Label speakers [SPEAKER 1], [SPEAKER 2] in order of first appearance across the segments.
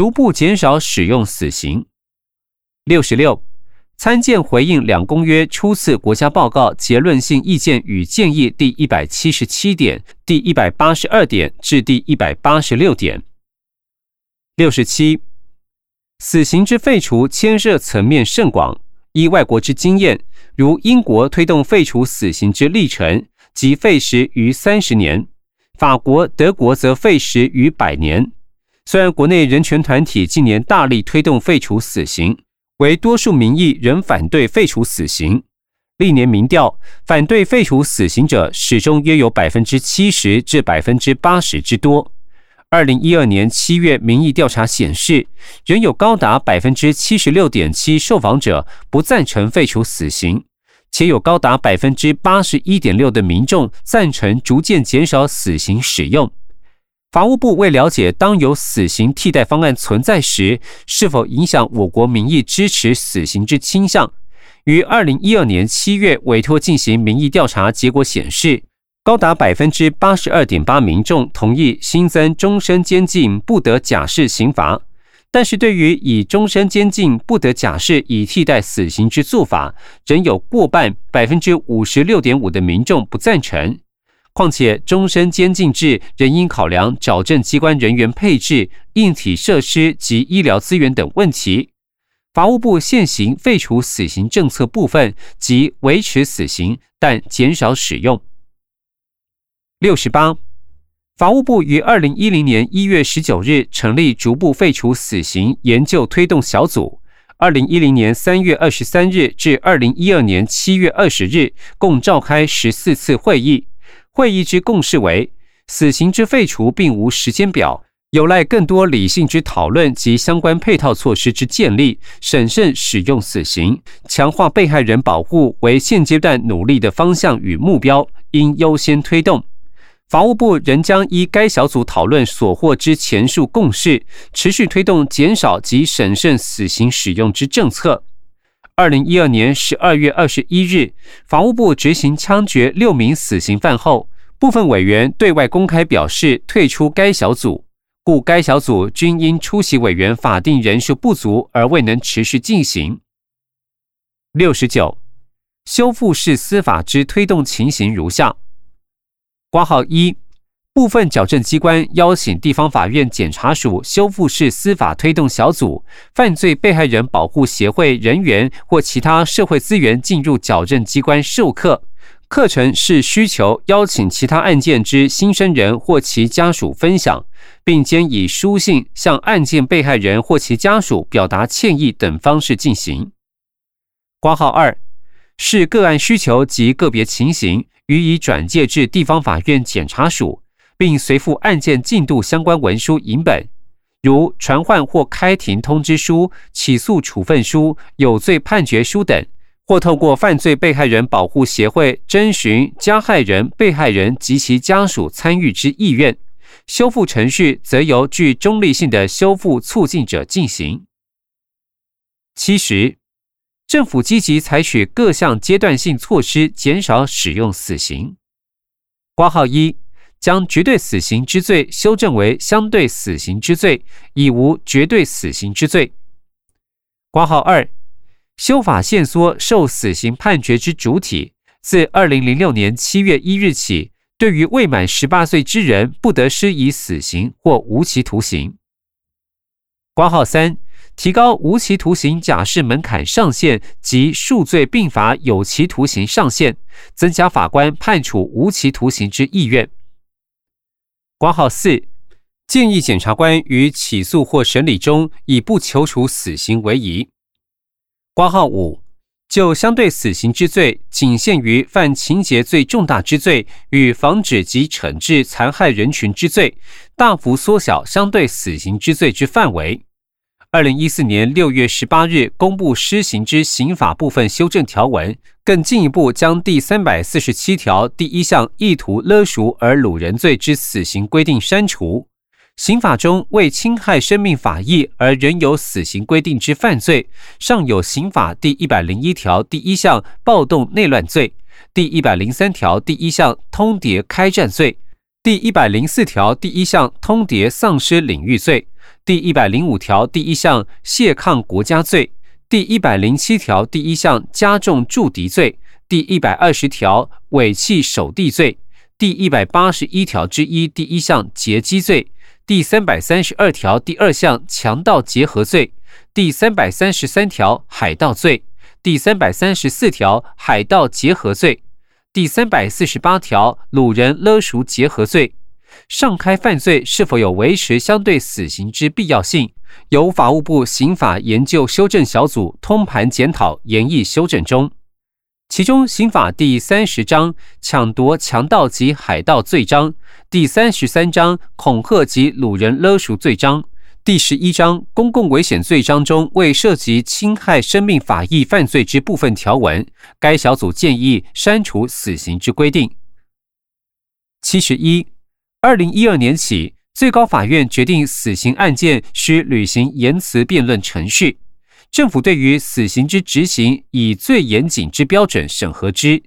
[SPEAKER 1] 逐步减少使用死刑。六十六，参见回应两公约初次国家报告结论性意见与建议第一百七十七点、第一百八十二点至第一百八十六点。六十七，死刑之废除牵涉层面甚广，依外国之经验，如英国推动废除死刑之历程，即废时逾三十年；法国、德国则废时逾百年。虽然国内人权团体近年大力推动废除死刑，为多数民意仍反对废除死刑。历年民调反对废除死刑者，始终约有百分之七十至百分之八十之多。二零一二年七月民意调查显示，仍有高达百分之七十六点七受访者不赞成废除死刑，且有高达百分之八十一点六的民众赞成逐渐减少死刑使用。法务部为了解当有死刑替代方案存在时，是否影响我国民意支持死刑之倾向，于二零一二年七月委托进行民意调查，结果显示，高达百分之八十二点八民众同意新增终身监禁不得假释刑罚，但是对于以终身监禁不得假释以替代死刑之做法，仍有过半百分之五十六点五的民众不赞成。况且，终身监禁制仍应考量矫正机关人员配置、硬体设施及医疗资源等问题。法务部现行废除死刑政策部分即维持死刑，但减少使用。六十八，法务部于二零一零年一月十九日成立逐步废除死刑研究推动小组，二零一零年三月二十三日至二零一二年七月二十日，共召开十四次会议。会议之共识为：死刑之废除并无时间表，有赖更多理性之讨论及相关配套措施之建立，审慎使用死刑，强化被害人保护为现阶段努力的方向与目标，应优先推动。法务部仍将依该小组讨论所获之前述共识，持续推动减少及审慎死刑使用之政策。二零一二年十二月二十一日，法务部执行枪决六名死刑犯后，部分委员对外公开表示退出该小组，故该小组均因出席委员法定人数不足而未能持续进行。六十九，修复式司法之推动情形如下：挂号一。部分矫正机关邀请地方法院检察署修复式司法推动小组、犯罪被害人保护协会人员或其他社会资源进入矫正机关授课，课程是需求邀请其他案件之新生人或其家属分享，并兼以书信向案件被害人或其家属表达歉意等方式进行。挂号二是个案需求及个别情形，予以转介至地方法院检察署。并随附案件进度相关文书影本，如传唤或开庭通知书、起诉处分书、有罪判决书等，或透过犯罪被害人保护协会征询加害人、被害人及其家属参与之意愿。修复程序则由具中立性的修复促进者进行。七十，政府积极采取各项阶段性措施，减少使用死刑。挂号一。将绝对死刑之罪修正为相对死刑之罪，已无绝对死刑之罪。括号二，修法限缩受死刑判决之主体，自二零零六年七月一日起，对于未满十八岁之人，不得施以死刑或无期徒刑。括号三，提高无期徒刑假释门槛上限及数罪并罚有期徒刑上限，增加法官判处无期徒刑之意愿。挂号四，建议检察官于起诉或审理中以不求处死刑为宜。挂号五，就相对死刑之罪，仅限于犯情节最重大之罪与防止及惩治残害人群之罪，大幅缩小相对死刑之罪之范围。二零一四年六月十八日公布施行之刑法部分修正条文，更进一步将第三百四十七条第一项意图勒赎而掳人罪之死刑规定删除。刑法中为侵害生命法益而仍有死刑规定之犯罪，尚有刑法第一百零一条第一项暴动内乱罪、第一百零三条第一项通牒开战罪、第一百零四条第一项通牒丧失领域罪。第一百零五条第一项泄抗国家罪，第一百零七条第一项加重助敌罪，第一百二十条违弃守地罪，第一百八十一条之一第一项劫机罪，第三百三十二条第二项强盗结合罪，第三百三十三条海盗罪，第三百三十四条海盗结合罪，第三百四十八条掳人勒赎结合罪。上开犯罪是否有维持相对死刑之必要性，由法务部刑法研究修正小组通盘检讨研议修正中。其中，刑法第三十章抢夺、强盗及海盗罪章，第三十三章恐吓及掳人勒赎罪章，第十一章公共危险罪章中未涉及侵害生命法益犯罪之部分条文，该小组建议删除死刑之规定。七十一。二零一二年起，最高法院决定死刑案件需履行言辞辩论程序。政府对于死刑之执行，以最严谨之标准审核之。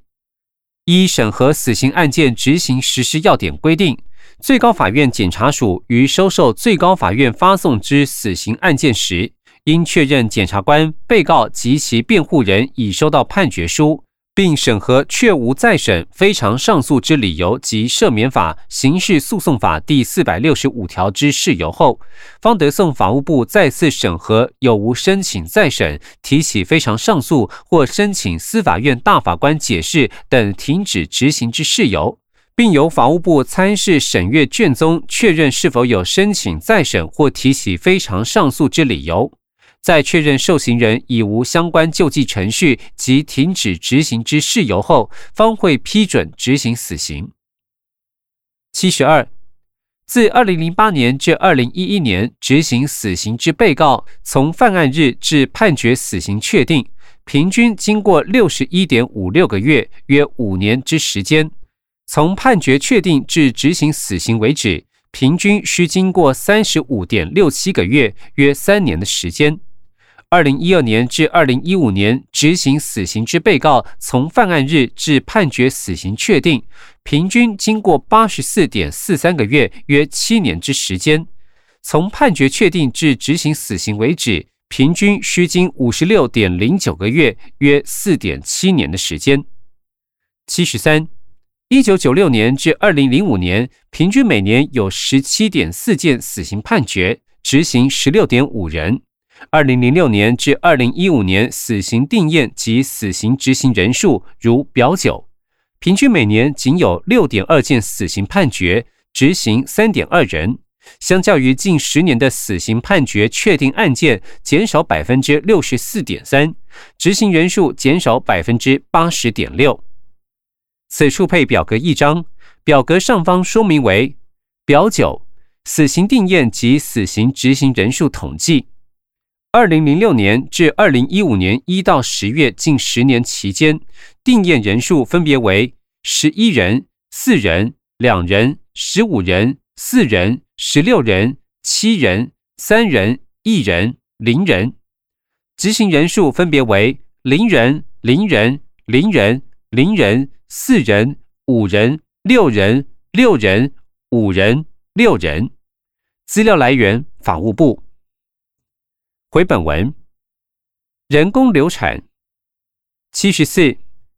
[SPEAKER 1] 一、审核死刑案件执行实施要点规定，最高法院检察署于收受最高法院发送之死刑案件时，应确认检察官、被告及其辩护人已收到判决书。并审核确无再审、非常上诉之理由及赦免法、刑事诉讼法第四百六十五条之事由后，方得送法务部再次审核有无申请再审、提起非常上诉或申请司法院大法官解释等停止执行之事由，并由法务部参事审阅卷宗确认是否有申请再审或提起非常上诉之理由。在确认受刑人已无相关救济程序及停止执行之事由后，方会批准执行死刑。七十二，自二零零八年至二零一一年执行死刑之被告，从犯案日至判决死刑确定，平均经过六十一点五六个月，约五年之时间；从判决确定至执行死刑为止，平均需经过三十五点六七个月，约三年的时间。二零一二年至二零一五年执行死刑之被告，从犯案日至判决死刑确定，平均经过八十四点四三个月，约七年之时间；从判决确定至执行死刑为止，平均需经五十六点零九个月，约四点七年的时间。七十三，一九九六年至二零零五年，平均每年有十七点四件死刑判决，执行十六点五人。二零零六年至二零一五年，死刑定验及死刑执行人数如表九，平均每年仅有六点二件死刑判决，执行三点二人，相较于近十年的死刑判决确定案件减少百分之六十四点三，执行人数减少百分之八十点六。此处配表格一张，表格上方说明为表九，死刑定验及死刑执行人数统计。二零零六年至二零一五年一到十月近十年期间，定验人数分别为十一人、四人、两人、十五人、四人、十六人、七人、三人、一人、零人；执行人数分别为零人、零人、零人、零人、四人、五人、六人、六人、五人、六人。资料来源：法务部。回本文，人工流产。七十四，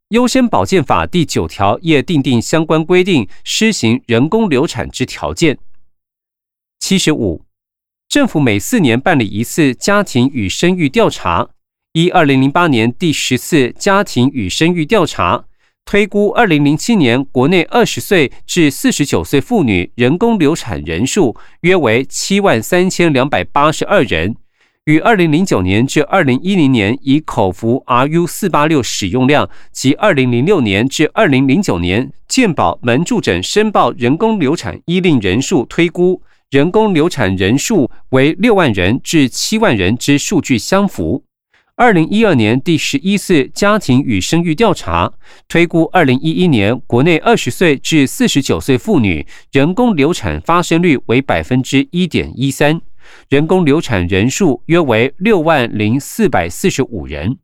[SPEAKER 1] 优先保健法第九条也订定相关规定，施行人工流产之条件。七十五，政府每四年办理一次家庭与生育调查，依二零零八年第十次家庭与生育调查推估，二零零七年国内二十岁至四十九岁妇女人工流产人数约为七万三千两百八十二人。与二零零九年至二零一零年以口服 RU 四八六使用量及二零零六年至二零零九年健保门助诊申报人工流产医令人数推估，人工流产人数为六万人至七万人之数据相符。二零一二年第十一次家庭与生育调查推估，二零一一年国内二十岁至四十九岁妇女人工流产发生率为百分之一点一三。人工流产人数约为六万零四百四十五人。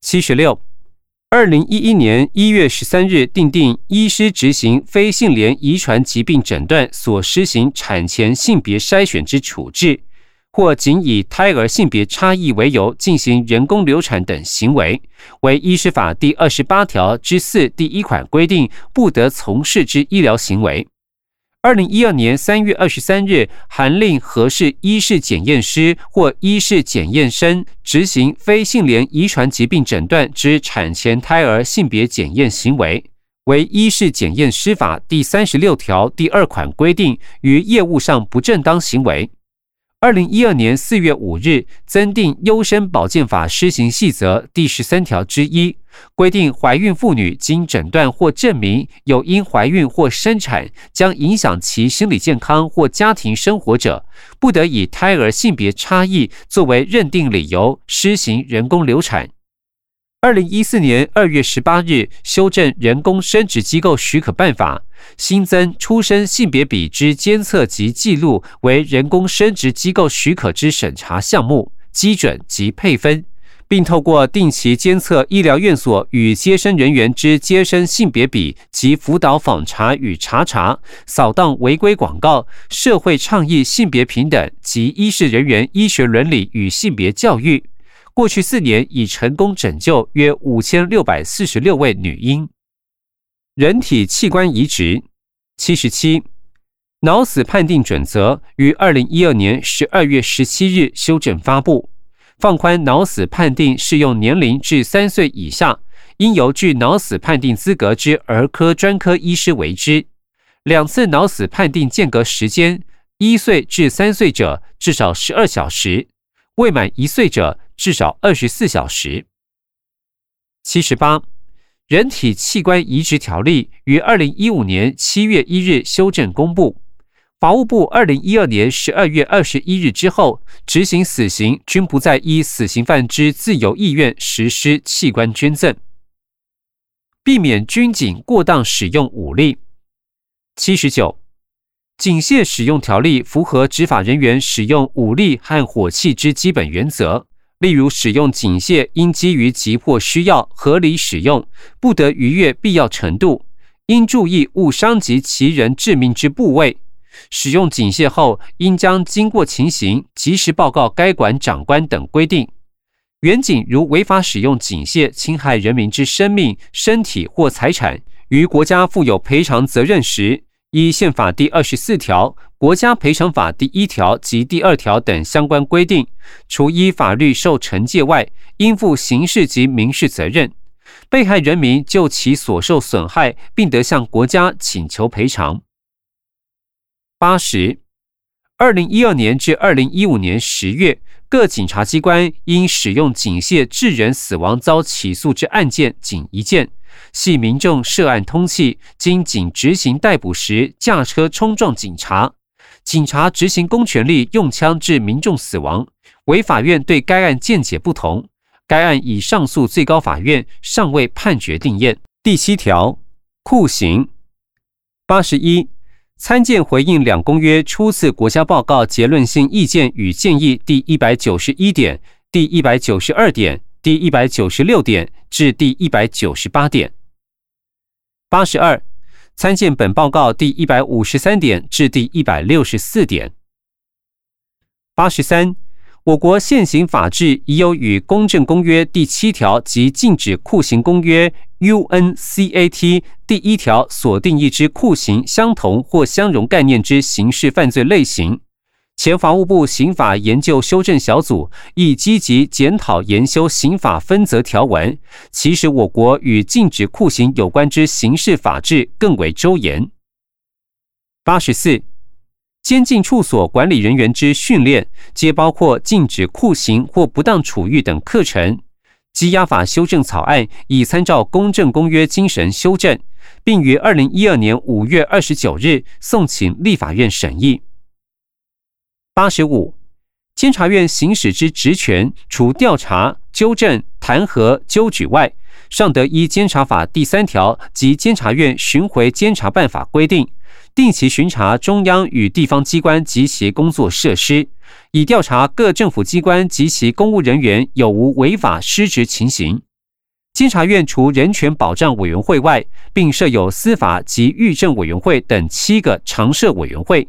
[SPEAKER 1] 七十六，二零一一年一月十三日订定医师执行非性联遗传疾病诊断所施行产前性别筛选之处置，或仅以胎儿性别差异为由进行人工流产等行为，为医师法第二十八条之四第一款规定不得从事之医疗行为。二零一二年三月二十三日，函令何氏医事检验师或医事检验生执行非性联遗传疾病诊断之产前胎儿性别检验行为，为医事检验师法第三十六条第二款规定于业务上不正当行为。二零一二年四月五日，增订优生保健法施行细则第十三条之一。规定，怀孕妇女经诊断或证明有因怀孕或生产将影响其心理健康或家庭生活者，不得以胎儿性别差异作为认定理由施行人工流产。二零一四年二月十八日修正《人工生殖机构许可办法》，新增出生性别比之监测及记录为人工生殖机构许可之审查项目、基准及配分。并透过定期监测医疗院所与接生人员之接生性别比及辅导访查与查查、扫荡违规广告、社会倡议性别平等及医事人员医学伦理与性别教育，过去四年已成功拯救约五千六百四十六位女婴。人体器官移植七十七，脑死判定准则于二零一二年十二月十七日修正发布。放宽脑死判定适用年龄至三岁以下，应由具脑死判定资格之儿科专科医师为之。两次脑死判定间隔时间，一岁至三岁者至少十二小时，未满一岁者至少二十四小时。七十八，人体器官移植条例于二零一五年七月一日修正公布。法务部二零一二年十二月二十一日之后，执行死刑均不再依死刑犯之自由意愿实施器官捐赠，避免军警过当使用武力。七十九，警械使用条例符合执法人员使用武力和火器之基本原则，例如使用警械应基于急迫需要合理使用，不得逾越必要程度，应注意勿伤及其人致命之部位。使用警械后，应将经过情形及时报告该管长官等规定。原警如违法使用警械，侵害人民之生命、身体或财产，于国家负有赔偿责任时，依宪法第二十四条、国家赔偿法第一条及第二条等相关规定，除依法律受惩戒外，应负刑事及民事责任。被害人民就其所受损害，并得向国家请求赔偿。八十，二零一二年至二零一五年十月，各警察机关因使用警械致人死亡遭起诉之案件仅一件，系民众涉案通气，经警执行逮捕时驾车冲撞警察，警察执行公权力用枪致民众死亡，为法院对该案见解不同，该案已上诉最高法院，尚未判决定验。第七条，酷刑。八十一。参见回应两公约初次国家报告结论性意见与建议第一百九十一点、第一百九十二点、第一百九十六点至第一百九十八点。八十二，参见本报告第一百五十三点至第一百六十四点。八十三。我国现行法制已有与《公正公约》第七条及《禁止酷刑公约》（UNCAT） 第一条锁定义之酷刑相同或相容概念之刑事犯罪类型。前法务部刑法研究修正小组亦积极检讨研修刑法分则条文，其实我国与禁止酷刑有关之刑事法制更为周延。八十四。监禁处所管理人员之训练，皆包括禁止酷刑或不当处遇等课程。羁押法修正草案已参照公正公约精神修正，并于二零一二年五月二十九日送请立法院审议。八十五，监察院行使之职权，除调查、纠正、弹劾、纠举外，尚得依监察法第三条及监察院巡回监察办法规定。定期巡查中央与地方机关及其工作设施，以调查各政府机关及其公务人员有无违法失职情形。监察院除人权保障委员会外，并设有司法及预政委员会等七个常设委员会，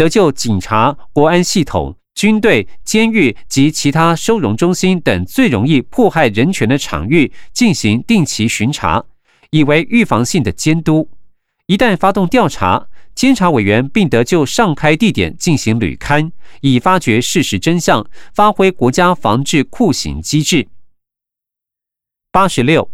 [SPEAKER 1] 得就警察、国安系统、军队、监狱及其他收容中心等最容易迫害人权的场域进行定期巡查，以为预防性的监督。一旦发动调查，监察委员并得就上开地点进行履勘，以发掘事实真相，发挥国家防治酷刑机制。八十六，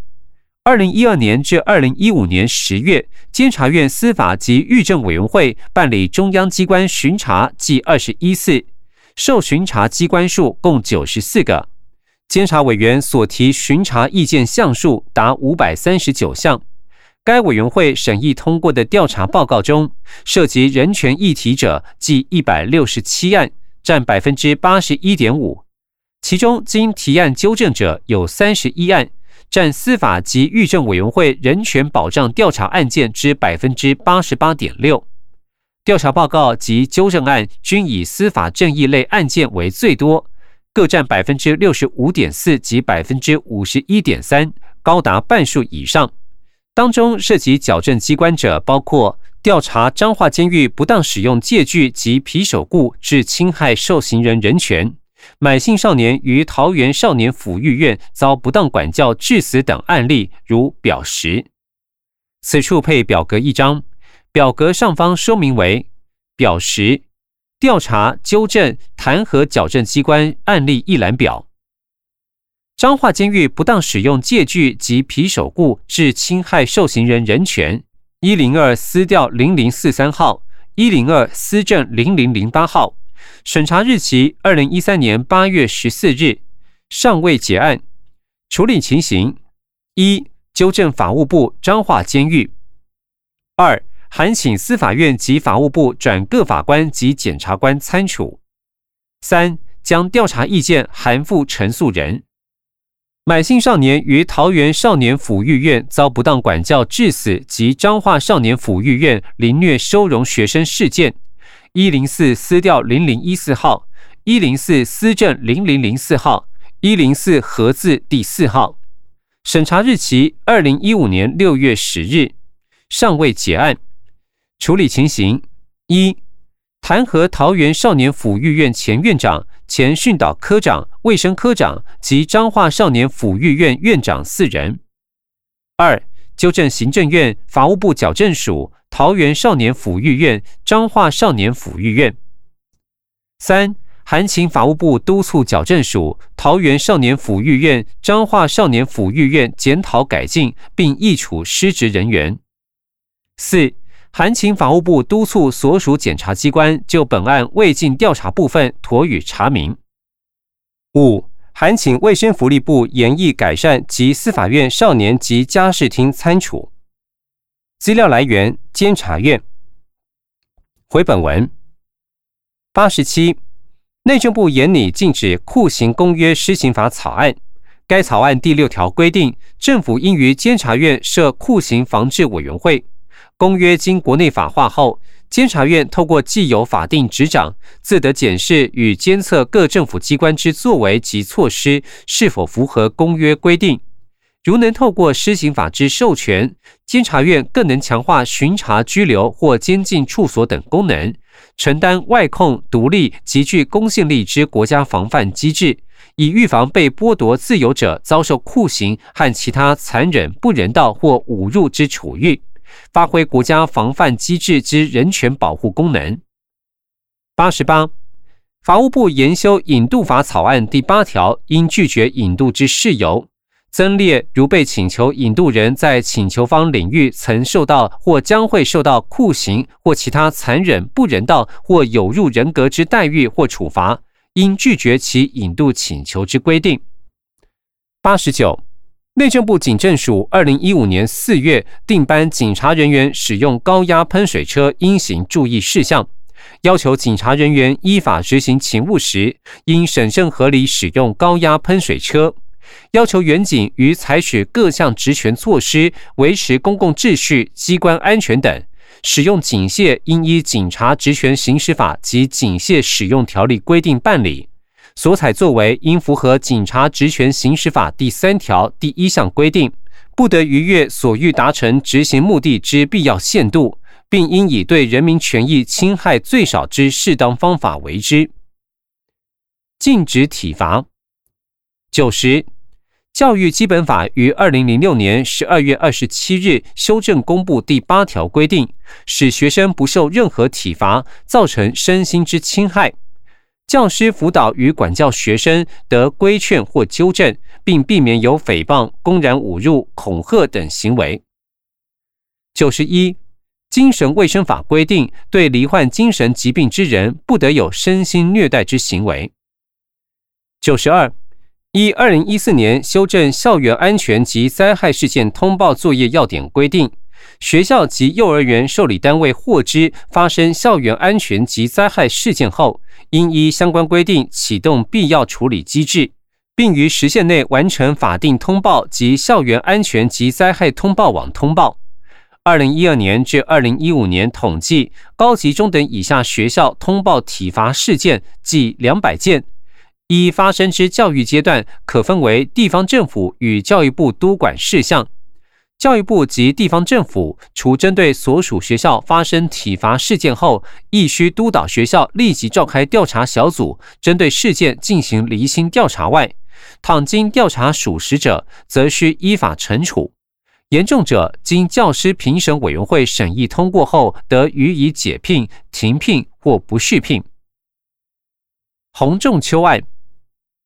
[SPEAKER 1] 二零一二年至二零一五年十月，监察院司法及预政委员会办理中央机关巡查计二十一次，受巡查机关数共九十四个，监察委员所提巡查意见项数达五百三十九项。该委员会审议通过的调查报告中，涉及人权议题者计一百六十七案，占百分之八十一点五，其中经提案纠正者有三十一案。占司法及狱政委员会人权保障调查案件之百分之八十八点六，调查报告及纠正案均以司法正义类案件为最多，各占百分之六十五点四及百分之五十一点三，高达半数以上。当中涉及矫正机关者，包括调查彰化监狱不当使用借据及皮手固致侵害受刑人人权。满姓少年于桃园少年抚育院遭不当管教致死等案例，如表十。此处配表格一张，表格上方说明为表十调查、纠正、弹劾矫正机关案例一览表。彰化监狱不当使用借据及皮手固致侵害受刑人人权，一零二私调零零四三号，一零二私证零零零八号。审查日期：二零一三年八月十四日，尚未结案。处理情形：一、纠正法务部彰化监狱；二、函请司法院及法务部转各法官及检察官参处；三、将调查意见函复陈诉人。买姓少年于桃园少年抚育院遭不当管教致死及彰化少年抚育院凌虐收容学生事件。一零四私调零零一四号，一零四私证零零零四号，一零四合字第四号。审查日期：二零一五年六月十日，尚未结案。处理情形：一、弹劾桃园少年抚育院前院长、前训导科长、卫生科长及彰化少年抚育院院长四人；二、纠正行政院、法务部矫正署。桃园少年抚育院、彰化少年抚育院。三、函请法务部督促矫正署、桃园少年抚育院、彰化少年抚育院检讨改进，并议处失职人员。四、函请法务部督促所属检察机关就本案未尽调查部分妥予查明。五、函请卫生福利部研议改善及司法院少年及家事厅参处。资料来源：监察院。回本文八十七，内政部严拟禁止酷刑公约施行法草案。该草案第六条规定，政府应于监察院设酷刑防治委员会。公约经国内法化后，监察院透过既有法定执掌，自得检视与监测各政府机关之作为及措施是否符合公约规定。如能透过施行法之授权，监察院更能强化巡查、拘留或监禁处所等功能，承担外控、独立、极具公信力之国家防范机制，以预防被剥夺自由者遭受酷刑和其他残忍、不人道或侮辱之处遇，发挥国家防范机制之人权保护功能。八十八，法务部研修引渡法草案第八条，应拒绝引渡之事由。增列如被请求引渡人在请求方领域曾受到或将会受到酷刑或其他残忍、不人道或有辱人格之待遇或处罚，应拒绝其引渡请求之规定。八十九，内政部警政署二零一五年四月定颁警察人员使用高压喷水车应行注意事项，要求警察人员依法执行勤务时，应审慎合理使用高压喷水车。要求远警于采取各项职权措施维持公共秩序、机关安全等，使用警械应依《警察职权行使法》及《警械使用条例》规定办理。所采作为应符合《警察职权行使法》第三条第一项规定，不得逾越所欲达成执行目的之必要限度，并应以对人民权益侵害最少之适当方法为之。禁止体罚。九十。教育基本法于二零零六年十二月二十七日修正公布第八条规定，使学生不受任何体罚造成身心之侵害。教师辅导与管教学生得规劝或纠正，并避免有诽谤、公然侮辱、恐吓等行为。九十一，精神卫生法规定，对罹患精神疾病之人，不得有身心虐待之行为。九十二。依二零一四年修正校园安全及灾害事件通报作业要点规定，学校及幼儿园受理单位获知发生校园安全及灾害事件后，应依相关规定启动必要处理机制，并于时限内完成法定通报及校园安全及灾害通报网通报。二零一二年至二零一五年统计，高级中等以下学校通报体罚事件计两百件。一发生之教育阶段，可分为地方政府与教育部督管事项。教育部及地方政府，除针对所属学校发生体罚事件后，亦需督导学校立即召开调查小组，针对事件进行离心调查外，倘经调查属实者，则需依法惩处；严重者，经教师评审委员会审议通过后，得予以解聘、停聘或不续聘。洪仲秋案。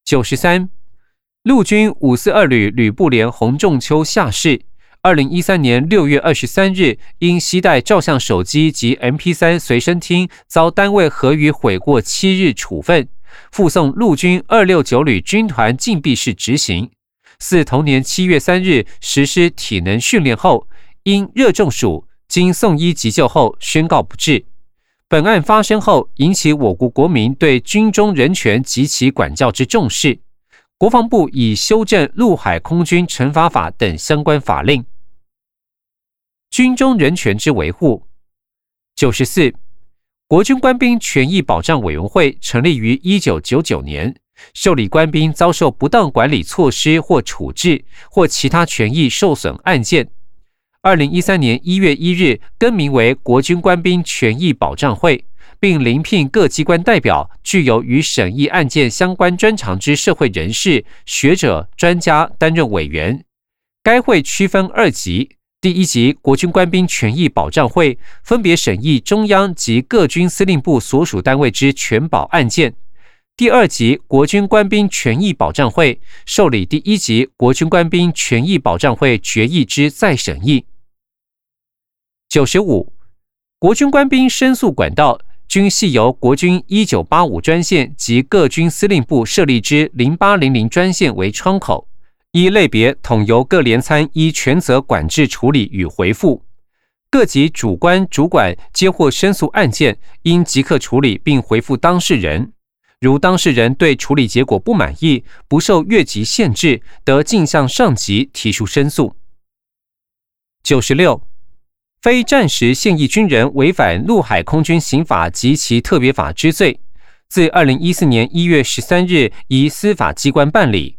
[SPEAKER 1] 九十三，陆军五四二旅旅部连洪仲秋下士，二零一三年六月二十三日，因携带照相手机及 M P 三随身听，遭单位核予悔过七日处分，附送陆军二六九旅军团禁闭室执行。自同年七月三日实施体能训练后，因热中暑，经送医急救后宣告不治。本案发生后，引起我国国民对军中人权及其管教之重视。国防部已修正《陆海空军惩罚法》等相关法令。军中人权之维护。九十四，国军官兵权益保障委员会成立于一九九九年，受理官兵遭受不当管理措施或处置或其他权益受损案件。二零一三年一月一日更名为国军官兵权益保障会，并遴聘各机关代表，具有与审议案件相关专长之社会人士、学者、专家担任委员。该会区分二级：第一级国军官兵权益保障会，分别审议中央及各军司令部所属单位之全保案件；第二级国军官兵权益保障会，受理第一级国军官兵权益保障会决议之再审议。九十五，国军官兵申诉管道均系由国军一九八五专线及各军司令部设立之零八零零专线为窗口，一类别统由各连参依权责管制处理与回复。各级主官主管接获申诉案件，应即刻处理并回复当事人。如当事人对处理结果不满意，不受越级限制，得径向上级提出申诉。九十六。非战时现役军人违反陆海空军刑法及其特别法之罪，自二零一四年一月十三日移司法机关办理。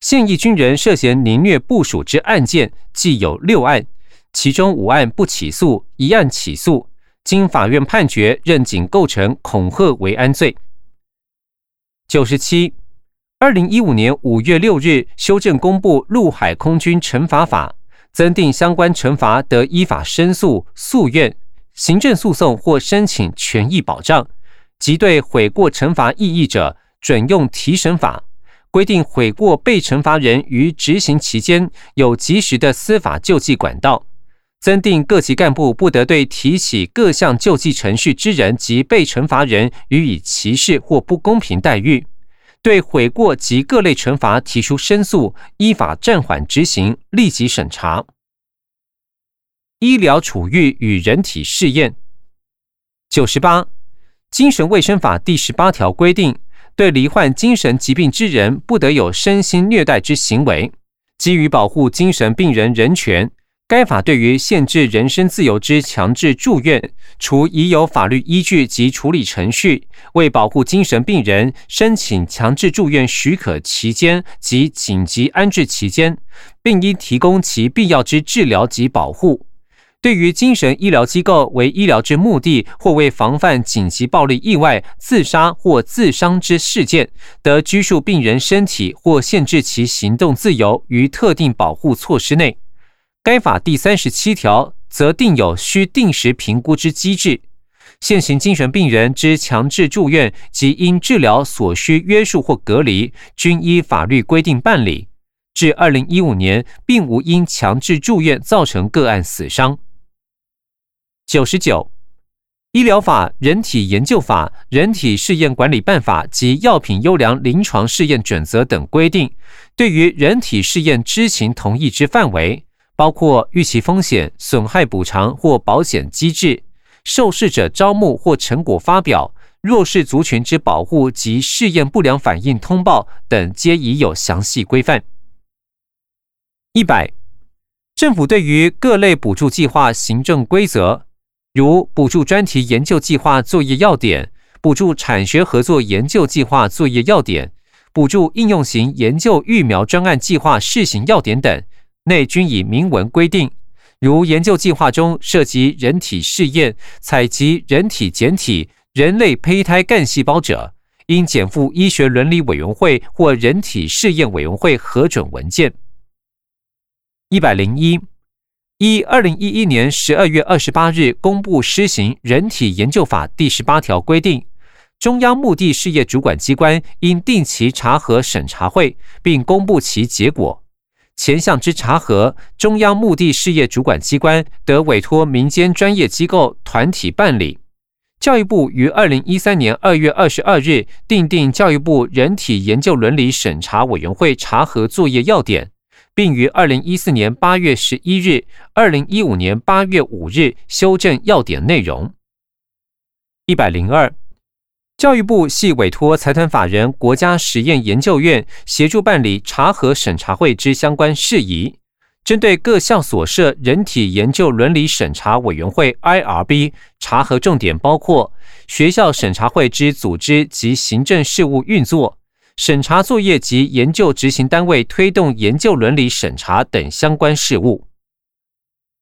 [SPEAKER 1] 现役军人涉嫌凌虐部署之案件，计有六案，其中五案不起诉，一案起诉，经法院判决认仅构成恐吓为安罪。九十七，二零一五年五月六日修正公布陆海空军惩罚法。增订相关惩罚得依法申诉、诉愿、行政诉讼或申请权益保障，即对悔过惩罚异议者，准用提审法，规定悔过被惩罚人于执行期间有及时的司法救济管道。增订各级干部不得对提起各项救济程序之人及被惩罚人予以歧视或不公平待遇。对悔过及各类惩罚提出申诉，依法暂缓执行，立即审查。医疗处遇与人体试验。九十八，精神卫生法第十八条规定，对罹患精神疾病之人，不得有身心虐待之行为。基于保护精神病人人权，该法对于限制人身自由之强制住院，除已有法律依据及处理程序，为保护精神病人申请强制住院许可期间及紧急安置期间，并应提供其必要之治疗及保护。对于精神医疗机构为医疗之目的，或为防范紧急暴力意外、自杀或自伤之事件，得拘束病人身体或限制其行动自由于特定保护措施内。该法第三十七条则定有需定时评估之机制，现行精神病人之强制住院及因治疗所需约束或隔离，均依法律规定办理。至二零一五年，并无因强制住院造成个案死伤。九十九，医疗法、人体研究法、人体试验管理办法及药品优良临床试验准则等规定，对于人体试验知情同意之范围。包括预期风险、损害补偿或保险机制、受试者招募或成果发表、弱势族群之保护及试验不良反应通报等，皆已有详细规范。一百，政府对于各类补助计划行政规则，如补助专题研究计划作业要点、补助产学合作研究计划作业要点、补助应用型研究育苗专案计划试行要点等。内均以明文规定，如研究计划中涉及人体试验、采集人体检体、人类胚胎干细胞者，应减负医学伦理委员会或人体试验委员会核准文件。一百零一，依二零一一年十二月二十八日公布施行《人体研究法》第十八条规定，中央目的事业主管机关应定期查核审查会，并公布其结果。前项之查核，中央目的事业主管机关得委托民间专业机构团体办理。教育部于二零一三年二月二十二日订定教育部人体研究伦理审查委员会查核作业要点，并于二零一四年八月十一日、二零一五年八月五日修正要点内容。一百零二。教育部系委托财团法人国家实验研究院协助办理查核审查会之相关事宜，针对各校所设人体研究伦理审查委员会 （IRB） 查核重点包括学校审查会之组织及行政事务运作、审查作业及研究执行单位推动研究伦理审查等相关事务。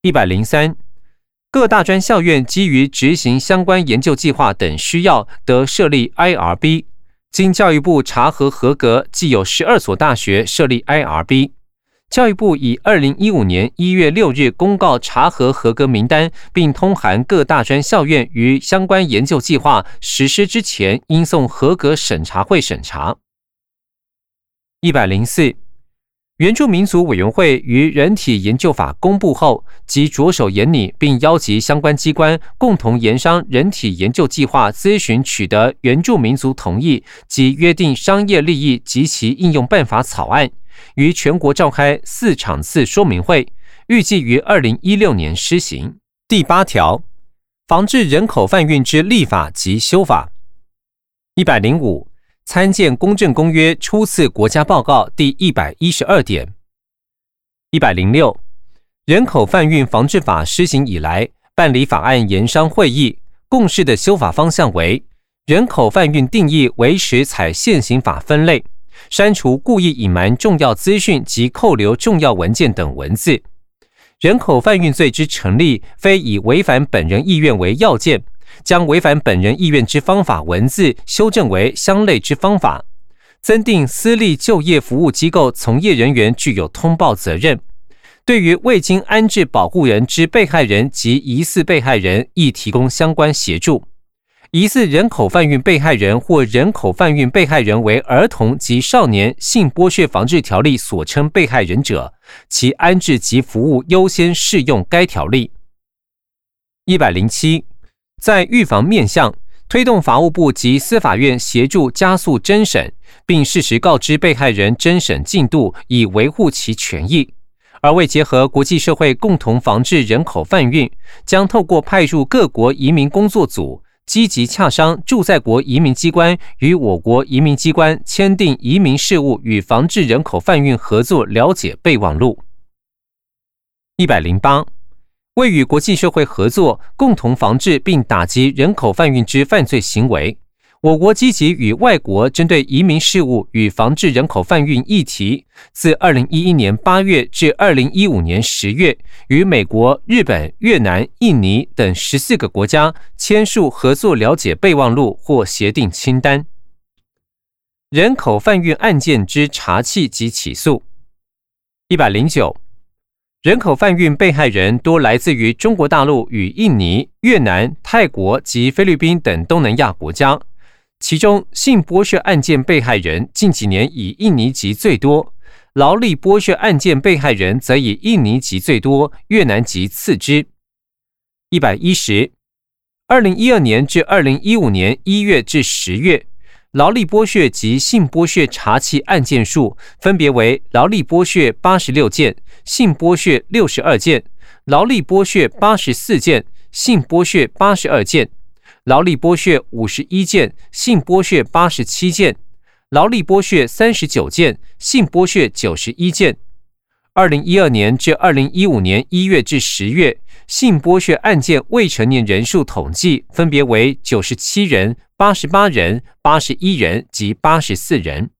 [SPEAKER 1] 一百零三。各大专校院基于执行相关研究计划等需要，得设立 IRB。经教育部查核合格，既有十二所大学设立 IRB。教育部以二零一五年一月六日公告查核合格名单，并通函各大专校院于相关研究计划实施之前，应送合格审查会审查。一百零四。原住民族委员会于人体研究法公布后，即着手研拟，并邀集相关机关共同研商人体研究计划，咨询取得原住民族同意及约定商业利益及其应用办法草案，于全国召开四场次说明会，预计于二零一六年施行。第八条，防治人口贩运之立法及修法。一百零五。参见《公正公约》初次国家报告第一百一十二点。一百零六，人口贩运防治法施行以来，办理法案研商会议，共识的修法方向为：人口贩运定义维持采现行法分类，删除故意隐瞒重要资讯及扣留重要文件等文字。人口贩运罪之成立，非以违反本人意愿为要件。将违反本人意愿之方法文字修正为相类之方法，增订私立就业服务机构从业人员具有通报责任。对于未经安置保护人之被害人及疑似被害人，亦提供相关协助。疑似人口贩运被害人或人口贩运被害人为儿童及少年性剥削防治条例所称被害人者，其安置及服务优先适用该条例。一百零七。在预防面向，推动法务部及司法院协助加速侦审，并适时告知被害人侦审进度，以维护其权益。而为结合国际社会共同防治人口贩运，将透过派驻各国移民工作组，积极洽商驻在国移民机关与我国移民机关签订移民事务与防治人口贩运合作了解备忘录。一百零八，为与国际社会合作，共同防治并打击人口贩运之犯罪行为。我国积极与外国针对移民事务与防治人口贩运议题，自二零一一年八月至二零一五年十月，与美国、日本、越南、印尼等十四个国家签署合作了解备忘录或协定清单。人口贩运案件之查缉及起诉，一百零九。人口贩运被害人多来自于中国大陆与印尼、越南、泰国及菲律宾等东南亚国家。其中，性剥削案件被害人近几年以印尼籍最多，劳力剥削案件被害人则以印尼籍最多，越南籍次之。一百一十，二零一二年至二零一五年一月至十月，劳力剥削及性剥削查缉案件数分别为劳力剥削八十六件，性剥削六十二件；劳力剥削八十四件，性剥削八十二件。劳力剥削五十一件，性剥削八十七件；劳力剥削三十九件，性剥削九十一件。二零一二年至二零一五年一月至十月，性剥削案件未成年人数统计分别为九十七人、八十八人、八十一人及八十四人。